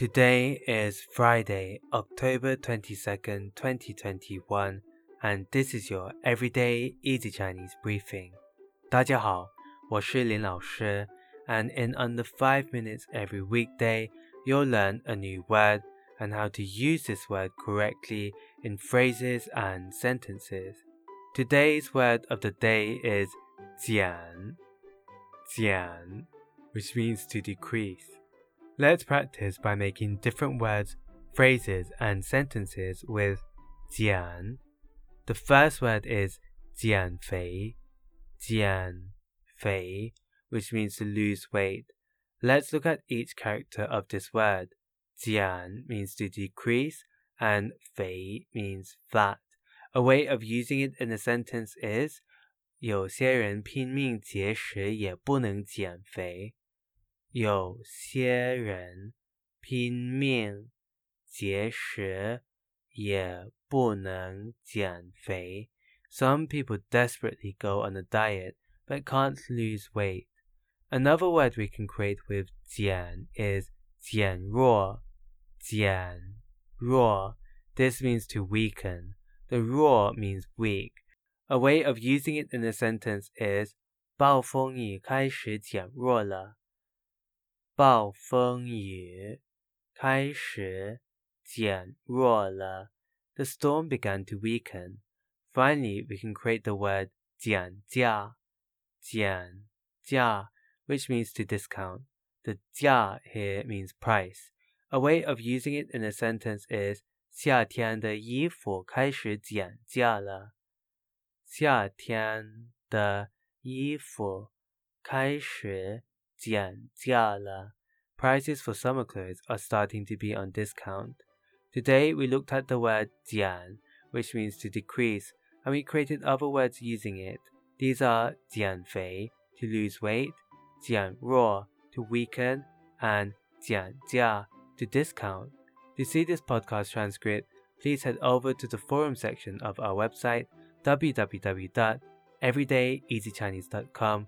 Today is Friday, October 22nd, 2021, and this is your everyday easy Chinese briefing. 大家好，我是林老师, and in under 5 minutes every weekday, you'll learn a new word and how to use this word correctly in phrases and sentences. Today's word of the day is 减,减, which means to decrease. Let's practice by making different words, phrases, and sentences with 减. The first word is 减肥,减肥, which means to lose weight. Let's look at each character of this word. 减 means to decrease, and 肥 means fat. A way of using it in a sentence is 有些人拼命节食也不能减肥。 有些人拼命节食也不能减肥。Some people desperately go on a diet but can't lose weight. Another word we can create with 减 is 减弱,减弱. This means to weaken. The 弱 means weak. A way of using it in a sentence is 暴风雨开始减弱了。 暴风雨开始减弱了。The storm began to weaken. Finally, we can create the word 减价,减价, which means to discount. The 价 here means price. A way of using it in a sentence is 夏天的衣服开始减价了。夏天的衣服开始 Jian, Prices for summer clothes are starting to be on discount. Today we looked at the word Jian, which means to decrease, and we created other words using it. These are Jianfei, to lose weight, Jianruo, to weaken, and Jianjia, to discount. To see this podcast transcript, please head over to the forum section of our website www.everydayeasychinese.com